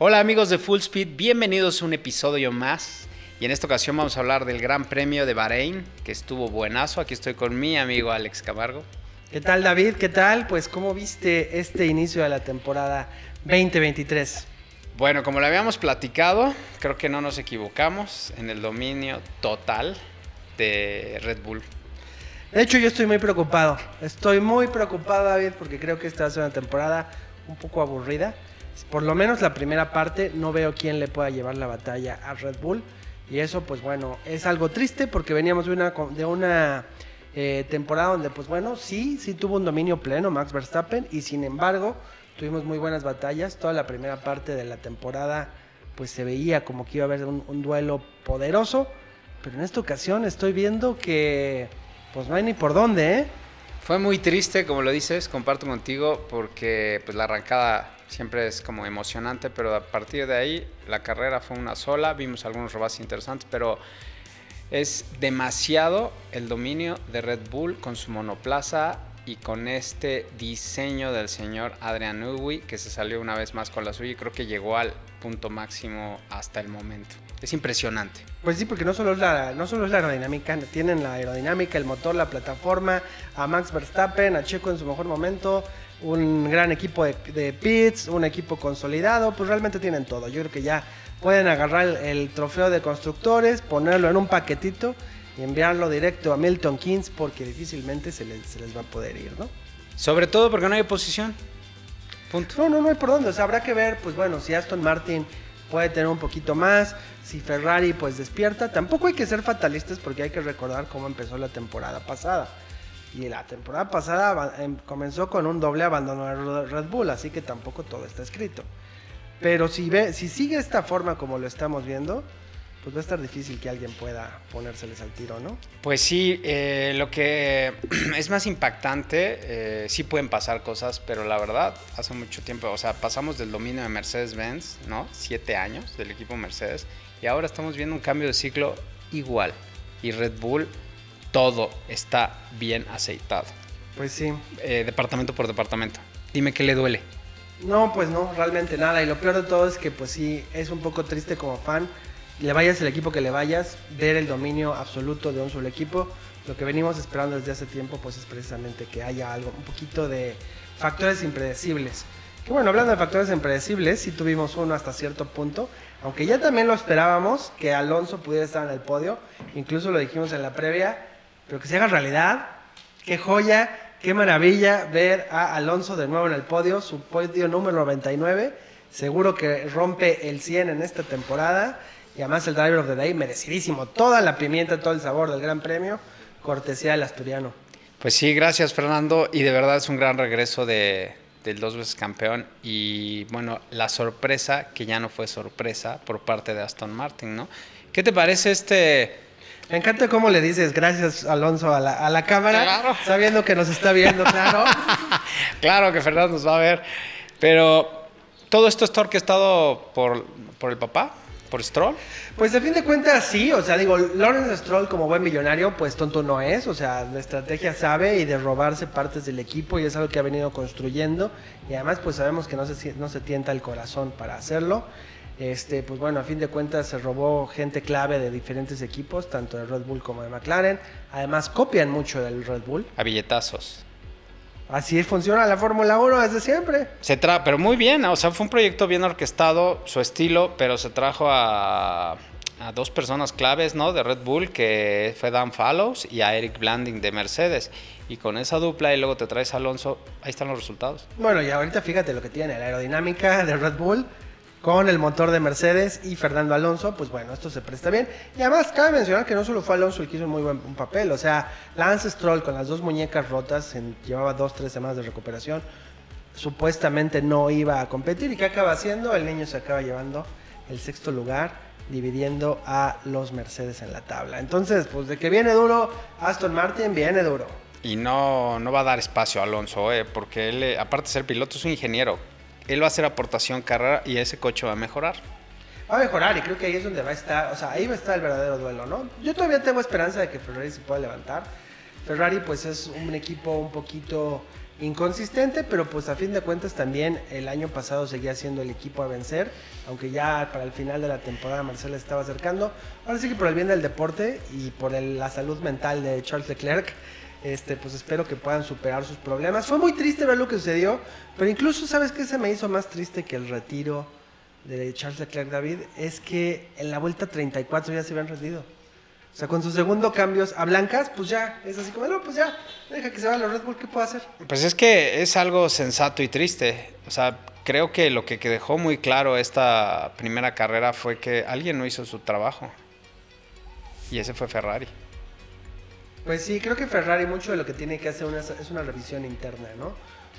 Hola amigos de Full Speed, bienvenidos a un episodio más. Y en esta ocasión vamos a hablar del Gran Premio de Bahrein, que estuvo buenazo. Aquí estoy con mi amigo Alex Camargo. ¿Qué tal David? ¿Qué tal? Pues ¿cómo viste este inicio de la temporada 2023? Bueno, como lo habíamos platicado, creo que no nos equivocamos en el dominio total de Red Bull. De hecho, yo estoy muy preocupado. Estoy muy preocupado, David, porque creo que esta va a ser una temporada un poco aburrida. Por lo menos la primera parte no veo quién le pueda llevar la batalla a Red Bull. Y eso, pues bueno, es algo triste porque veníamos de una, de una eh, temporada donde, pues bueno, sí, sí tuvo un dominio pleno Max Verstappen y sin embargo tuvimos muy buenas batallas. Toda la primera parte de la temporada, pues se veía como que iba a haber un, duelo poderoso. Pero en esta ocasión estoy viendo que, pues no hay ni por dónde, ¿eh? Fue muy triste, como lo dices, comparto contigo, porque pues la arrancada siempre es como emocionante, pero a partir de ahí la carrera fue una sola, vimos algunos robados interesantes, pero es demasiado el dominio de Red Bull con su monoplaza y con este diseño del señor Adrian Newey que se salió una vez más con la suya y creo que llegó al punto máximo hasta el momento. Es impresionante. Pues sí, porque no solo es la, no solo es la aerodinámica, tienen la aerodinámica, el motor, la plataforma, a Max Verstappen, a Checo en su mejor momento, un gran equipo de, de pits, un equipo consolidado, pues realmente tienen todo. Yo creo que ya pueden agarrar el, el trofeo de constructores, ponerlo en un paquetito y enviarlo directo a Milton Keynes porque difícilmente se les, se les va a poder ir, ¿no? Sobre todo porque no hay oposición. Punto. No, no, no hay por dónde. O sea, habrá que ver, pues bueno, si Aston Martin puede tener un poquito más, si Ferrari pues despierta. Tampoco hay que ser fatalistas porque hay que recordar cómo empezó la temporada pasada. Y la temporada pasada em, comenzó con un doble abandono de Red Bull, así que tampoco todo está escrito. Pero si, ve, si sigue esta forma como lo estamos viendo, pues va a estar difícil que alguien pueda ponérseles al tiro, ¿no? Pues sí, eh, lo que es más impactante, eh, sí pueden pasar cosas, pero la verdad, hace mucho tiempo, o sea, pasamos del dominio de Mercedes-Benz, ¿no? Siete años del equipo Mercedes, y ahora estamos viendo un cambio de ciclo igual. Y Red Bull, todo está bien aceitado. Pues sí. Eh, departamento por departamento. Dime qué le duele. No, pues no, realmente nada. Y lo peor de todo es que, pues sí, es un poco triste como fan le vayas el equipo que le vayas, ver el dominio absoluto de un solo equipo. Lo que venimos esperando desde hace tiempo, pues es precisamente que haya algo, un poquito de factores impredecibles. Que bueno, hablando de factores impredecibles, sí tuvimos uno hasta cierto punto, aunque ya también lo esperábamos, que Alonso pudiera estar en el podio, incluso lo dijimos en la previa, pero que se haga realidad. Qué joya, qué maravilla ver a Alonso de nuevo en el podio, su podio número 99. Seguro que rompe el 100 en esta temporada. Y además el Driver of the Day, merecidísimo. Toda la pimienta, todo el sabor del Gran Premio, cortesía del asturiano. Pues sí, gracias Fernando. Y de verdad es un gran regreso de, del dos veces campeón. Y bueno, la sorpresa, que ya no fue sorpresa por parte de Aston Martin, ¿no? ¿Qué te parece este... Me encanta cómo le dices gracias Alonso a la, a la cámara, claro. sabiendo que nos está viendo, claro. claro que Fernando nos va a ver. Pero todo esto está orquestado por, por el papá. ¿Por Stroll? Pues a fin de cuentas sí, o sea, digo, Lawrence Stroll como buen millonario, pues tonto no es, o sea, la estrategia sabe y de robarse partes del equipo y es algo que ha venido construyendo y además pues sabemos que no se, no se tienta el corazón para hacerlo. Este, pues bueno, a fin de cuentas se robó gente clave de diferentes equipos, tanto de Red Bull como de McLaren. Además copian mucho del Red Bull. A billetazos. Así funciona la Fórmula 1 desde siempre. Se tra pero muy bien, o sea, fue un proyecto bien orquestado, su estilo, pero se trajo a, a, dos personas claves, ¿no? De Red Bull, que fue Dan Fallows y a Eric Blanding de Mercedes. Y con esa dupla y luego te traes a Alonso, ahí están los resultados. Bueno, y ahorita fíjate lo que tiene, la aerodinámica de Red Bull con el motor de Mercedes y Fernando Alonso, pues bueno, esto se presta bien. Y además cabe mencionar que no solo fue Alonso el que hizo muy buen un papel, o sea, Lance Stroll con las dos muñecas rotas, llevaba dos, tres semanas de recuperación, supuestamente no iba a competir. ¿Y qué acaba haciendo? El niño se acaba llevando el sexto lugar, dividiendo a los Mercedes en la tabla. Entonces, pues de que viene duro, Aston Martin viene duro. Y no, no va a dar espacio a Alonso, eh, porque él, aparte de ser piloto, es un ingeniero él va a hacer aportación carrera y ese coche va a mejorar. Va a mejorar y creo que ahí es donde va a estar, o sea, ahí va a estar el verdadero duelo, ¿no? Yo todavía tengo esperanza de que Ferrari se pueda levantar. Ferrari pues es un equipo un poquito inconsistente, pero pues a fin de cuentas también el año pasado seguía siendo el equipo a vencer, aunque ya para el final de la temporada Mercedes estaba acercando. Ahora sí que por el bien del deporte y por el- la salud mental de Charles Leclerc, este, pues espero que puedan superar sus problemas. Fue muy triste ver lo que sucedió, pero incluso sabes que se me hizo más triste que el retiro de Charles Leclerc David, es que en la vuelta 34 ya se habían rendido. O sea, con su segundo cambios a blancas, pues ya, es así como, no, pues ya, deja que se vaya los Red Bull, ¿qué puedo hacer? Pues es que es algo sensato y triste. O sea, creo que lo que dejó muy claro esta primera carrera fue que alguien no hizo su trabajo. Y ese fue Ferrari. Pues sí, creo que Ferrari mucho de lo que tiene que hacer una- es una revisión interna, ¿no?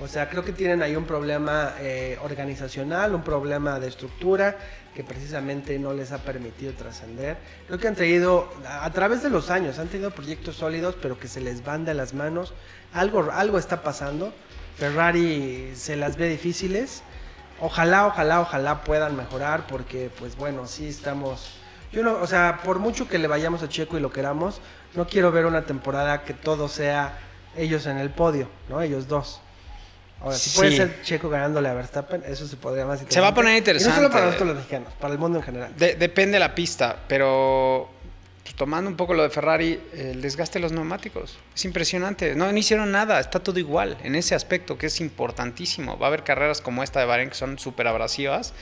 O sea, creo que tienen ahí un problema eh, organizacional, un problema de estructura que precisamente no les ha permitido trascender. Creo que han traído, a través de los años, han tenido proyectos sólidos, pero que se les van de las manos. Algo, algo está pasando. Ferrari se las ve difíciles. Ojalá, ojalá, ojalá puedan mejorar, porque, pues bueno, sí estamos. Yo no, o sea, por mucho que le vayamos a Checo y lo queramos, no quiero ver una temporada que todo sea ellos en el podio, ¿no? Ellos dos. Ahora, si puede Sí. ser Checo ganándole a Verstappen, eso se podría más Se va a poner Y no solo interesante. para nosotros los mexicanos, para el mundo en general. De- depende la pista, pero tomando un poco lo de Ferrari, el desgaste de los neumáticos es impresionante. No, no hicieron nada, está todo igual en ese aspecto que es importantísimo. Va a haber carreras como esta de Bahrein que son súper abrasivas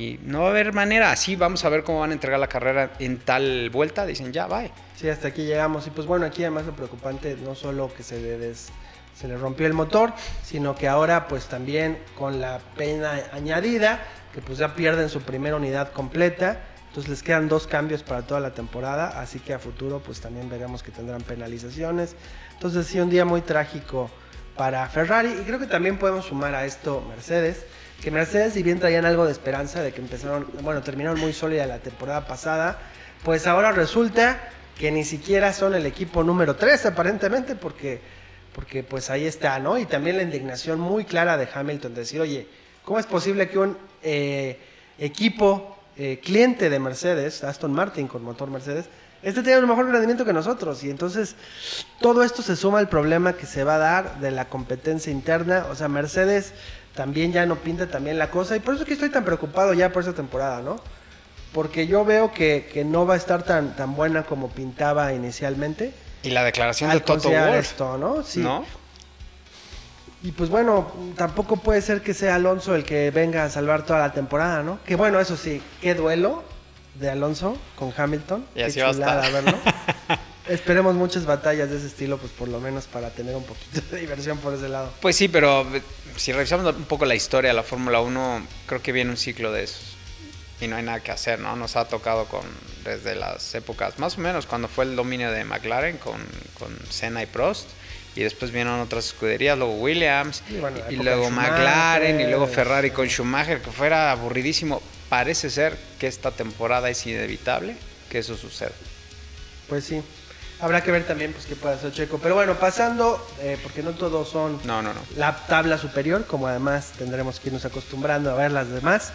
y no va a haber manera. Así vamos a ver cómo van a entregar la carrera en tal vuelta. Dicen, ya, bye. Sí, hasta aquí llegamos. Y pues bueno, aquí además lo preocupante no solo que se le, des- se le rompió el motor, sino que ahora pues también con la pena añadida, que pues ya pierden su primera unidad completa. Entonces les quedan dos cambios para toda la temporada, así que a futuro pues también veremos que tendrán penalizaciones. Entonces sí, un día muy trágico para Ferrari y creo que también podemos sumar a esto Mercedes, que Mercedes si bien traían algo de esperanza de que empezaron, bueno, terminaron muy sólida la temporada pasada, pues ahora resulta que ni siquiera son el equipo número 3 aparentemente porque porque pues ahí está, ¿no? Y también la indignación muy clara de Hamilton de decir, oye, ¿cómo es posible que un eh, equipo eh, cliente de Mercedes, Aston Martin con motor Mercedes, este tiene un mejor rendimiento que nosotros? Y entonces todo esto se suma al problema que se va a dar de la competencia interna, o sea, Mercedes también ya no pinta también la cosa y por eso es que estoy tan preocupado ya por esta temporada, ¿no? Porque yo veo que, que no va a estar tan, tan buena como pintaba inicialmente Y la declaración de al Toto considerar Wolff, esto, ¿no? Sí. ¿no? Y pues bueno, tampoco puede ser que sea Alonso el que venga a salvar toda la temporada, ¿no? Que bueno, eso sí, qué duelo de Alonso con Hamilton. Y Qué así va a chulada estar. verlo. Esperemos muchas batallas de ese estilo, pues por lo menos para tener un poquito de diversión por ese lado. Pues sí, pero eh, si revisamos un poco la historia de la Fórmula 1, creo que viene un ciclo de esos. Y no hay nada que hacer, ¿no? Nos ha tocado con desde las épocas, más o menos, cuando fue el dominio de McLaren con, con Senna y Prost. Y después vinieron otras escuderías, luego Williams, Y bueno, luego McLaren, y luego. Ferrari con Schumacher, que fuera aburridísimo. Parece ser que esta temporada es inevitable que eso suceda. Pues sí. Habrá que ver también pues qué puede hacer Checo. Pero bueno, pasando, eh, porque no todos son No, no, no. la tabla superior, como además tendremos que irnos acostumbrando a ver las demás.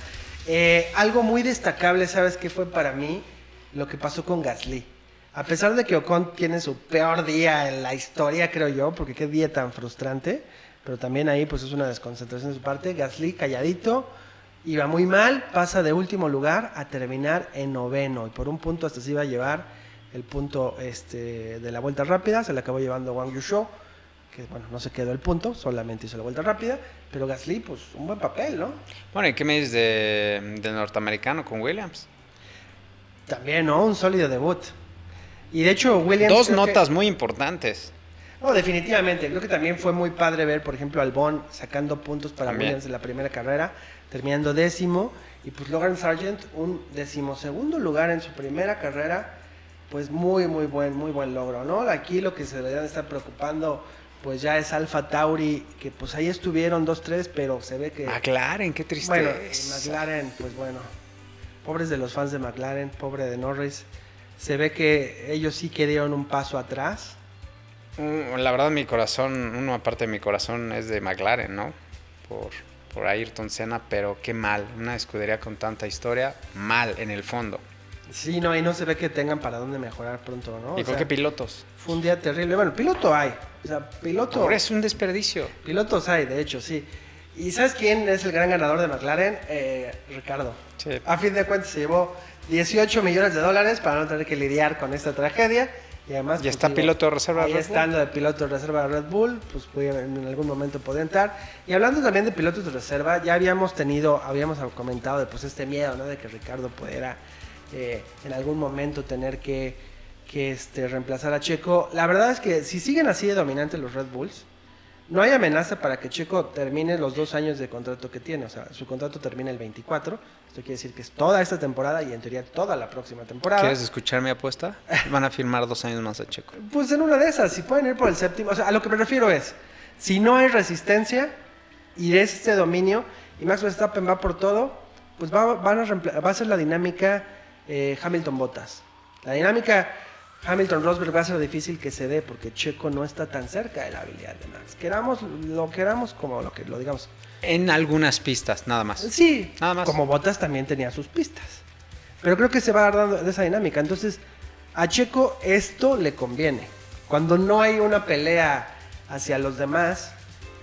Eh, algo muy destacable, ¿sabes qué fue para mí? Lo que pasó con Gasly. A pesar de que Ocon tiene su peor día en la historia, creo yo, porque qué día tan frustrante, pero también ahí pues es una desconcentración de su parte. Gasly calladito, iba muy mal, pasa de último lugar a terminar en noveno y por un punto hasta se iba a llevar el punto este, de la vuelta rápida, se le acabó llevando Wang Yusho, que bueno, no se quedó el punto, solamente hizo la vuelta rápida, pero Gasly pues un buen papel, ¿no? Bueno, ¿y qué me dices de, norteamericano con Williams? También, ¿no? Un sólido debut. Y de hecho, Williams. Dos que- notas muy importantes. No, definitivamente. Creo que también fue muy padre ver, por ejemplo, Albon sacando puntos para También. Williams en la primera carrera, terminando décimo. Y pues Logan Sargent, un decimosegundo lugar en su primera carrera. Pues muy, muy buen, muy buen logro, ¿no? Aquí lo que se deberían estar preocupando, pues ya es Alfa Tauri, que pues ahí estuvieron 2-3, pero se ve que. McLaren, qué tristeza. Bueno, McLaren, pues bueno, pobres de los fans de McLaren, pobre de Norris. Se ve que ellos sí que dieron un paso atrás. Mm, La verdad, mi corazón, una parte de mi corazón es de McLaren, ¿no? Por, por Ayrton Senna, pero qué mal. Una escudería con tanta historia, mal en el fondo. Sí, no, y no se ve que tengan para dónde mejorar pronto, ¿no? ¿Y O con sea, qué pilotos? Fue un día terrible. Bueno, piloto hay. O sea, piloto. Ahora es un desperdicio. Pilotos hay, de hecho, sí. ¿Y sabes quién es el gran ganador de McLaren? Eh, Ricardo. Sí. A fin de cuentas se llevó 18 millones de dólares para no tener que lidiar con esta tragedia. Y además... Ya está digo, piloto de reserva Ahí Red Bull. estando de piloto de reserva de Red Bull, pues en algún momento podría entrar. Y hablando también de pilotos de reserva, ya habíamos tenido, habíamos comentado de pues este miedo, ¿no? De que Ricardo pudiera eh, en algún momento tener que, que este, reemplazar a Checo. La verdad es que si siguen así de dominantes los Red Bulls, no hay amenaza para que Checo termine los dos años de contrato que tiene. O sea, su contrato termina el 24. Esto quiere decir que es toda esta temporada y en teoría toda la próxima temporada. ¿Quieres escuchar mi apuesta? Van a firmar dos años más a Checo. Pues en una de esas, si pueden ir por el séptimo. O sea, a lo que me refiero es, si no hay resistencia y es este dominio y Max Verstappen va por todo, pues va, van a, va a ser la dinámica eh, Hamilton-Bottas. La dinámica Hamilton-Rosberg va a ser difícil que se dé porque Checo no está tan cerca de la habilidad de Max. Queramos, lo queramos como lo que lo digamos. En algunas pistas, nada más. Sí, Nada más. como Bottas también tenía sus pistas. Pero creo que se va a dar dando de esa dinámica. Entonces, a Checo esto le conviene. Cuando no hay una pelea hacia los demás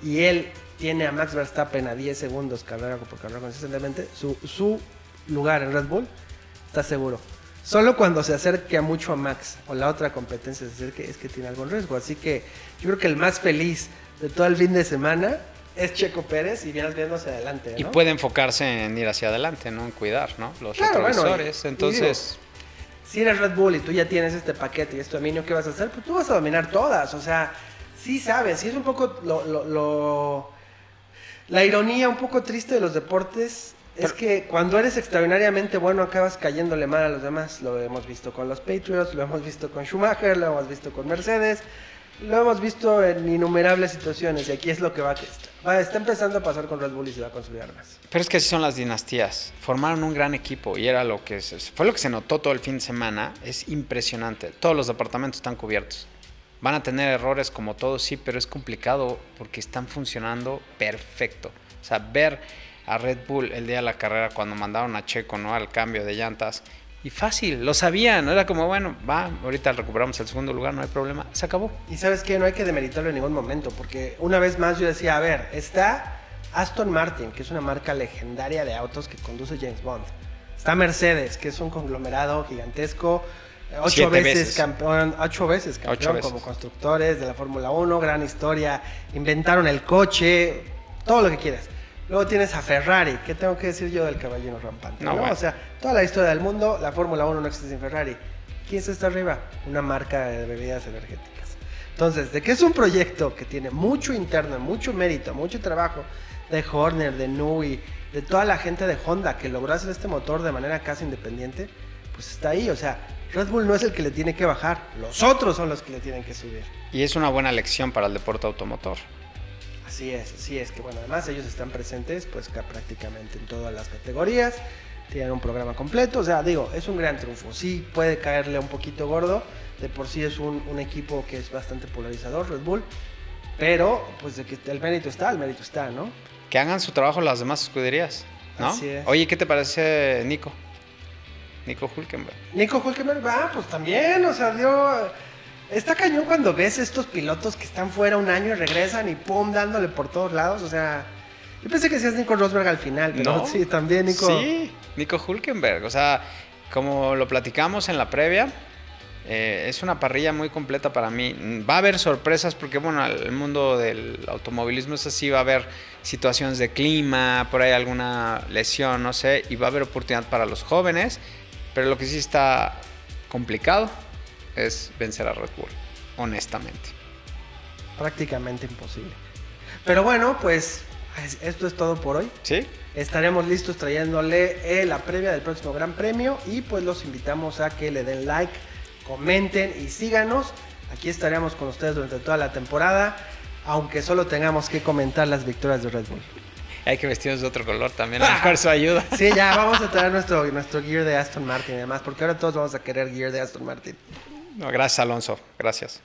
y él tiene a Max Verstappen a 10 segundos carrera por carrera consistentemente, su, su lugar en Red Bull está seguro. Solo cuando se acerque a mucho a Max o la otra competencia se acerque es que tiene algún riesgo. Así que yo creo que el más feliz de todo el fin de semana es Checo Pérez y vienes viendo hacia adelante. Y puede enfocarse en ir hacia adelante, ¿no? En cuidar, ¿no? Los Claro, bueno, y Entonces, si eres Red Bull y tú ya tienes este paquete y este dominio, ¿qué vas a hacer? Pues tú vas a dominar todas. O sea, sí sabes, sí es un poco lo, lo- lo- la ironía un poco triste de los deportes. Es que cuando eres extraordinariamente bueno acabas cayéndole mal a los demás. Lo hemos visto con los Patriots, lo hemos visto con Schumacher, lo hemos visto con Mercedes, lo hemos visto en innumerables situaciones. Y aquí es lo que va, va está empezando a pasar con Red Bull y se va a consolidar más. pero es que así son las dinastías. Formaron un gran equipo y era lo que se- fue lo que se notó todo el fin de semana. Es impresionante. Todos los departamentos están cubiertos. Van a tener errores como todos, sí, pero es complicado porque están funcionando perfecto. O sea, ver a Red Bull el día de la carrera cuando mandaron a Checo, ¿no? Al cambio de llantas. Y fácil, lo sabían, era como, bueno, va, ahorita recuperamos el segundo lugar, no hay problema, se acabó. Y sabes que no hay que demeritarlo en ningún momento, porque una vez más yo decía, a ver, está Aston Martin, que es una marca legendaria de autos que conduce James Bond. Está Mercedes, que es un conglomerado gigantesco, ocho veces, veces. campeón, ocho veces campeón Ocho veces. como constructores de la Fórmula 1, gran historia, inventaron el coche, todo lo que quieras. Luego tienes a Ferrari, ¿qué tengo que decir yo del caballero rampante? No, No, bueno. O sea, toda la historia del mundo, la Fórmula 1 no existe sin Ferrari. ¿Quién está arriba? Una marca de bebidas energéticas. Entonces, de que es un proyecto que tiene mucho interno, mucho mérito, mucho trabajo de Horner, de Nui, de toda la gente de Honda que logró hacer este motor de manera casi independiente, pues está ahí. O sea, Red Bull no es el que le tiene que bajar, los otros son los que le tienen que subir. Y es una buena lección para el deporte automotor. Así es, así es, que bueno, además ellos están presentes pues ca- prácticamente en todas las categorías, tienen un programa completo, o sea, digo, es un gran triunfo, sí puede caerle un poquito gordo, de por sí es un, un equipo que es bastante polarizador, Red Bull, pero pues de que el mérito está, el mérito está, ¿no? Que hagan su trabajo las demás escuderías, ¿no? Así es. Oye, ¿qué te parece Nico? Nico Hulkenberg. Nico Hulkenberg, va, pues también, o sea, dio... Está cañón cuando ves estos pilotos que están fuera un año y regresan y pum, dándole por todos lados, o sea... Yo pensé que decías Nico Rosberg al final, pero No. sí, también Nico... Sí, Nico Hulkenberg. O sea, como lo platicamos en la previa, eh, es una parrilla muy completa para mí. Va a haber sorpresas porque, bueno, el mundo del automovilismo es así, va a haber situaciones de clima, por ahí alguna lesión, no sé, y va a haber oportunidad para los jóvenes, pero lo que sí está complicado es vencer a Red Bull, honestamente. prácticamente imposible. Pero bueno, pues es- esto es todo por hoy. ¿Sí? Estaremos listos trayéndole eh, la previa del próximo Gran Premio y pues los invitamos a que le den like, comenten y síganos. Aquí estaremos con ustedes durante toda la temporada, aunque solo tengamos que comentar las victorias de Red Bull. Hay que vestirnos de otro color también, a lo mejor eso ayuda. Sí, ya vamos a traer nuestro, nuestro gear de Aston Martin y demás, porque ahora todos vamos a querer gear de Aston Martin. No, gracias, Alonso. Gracias.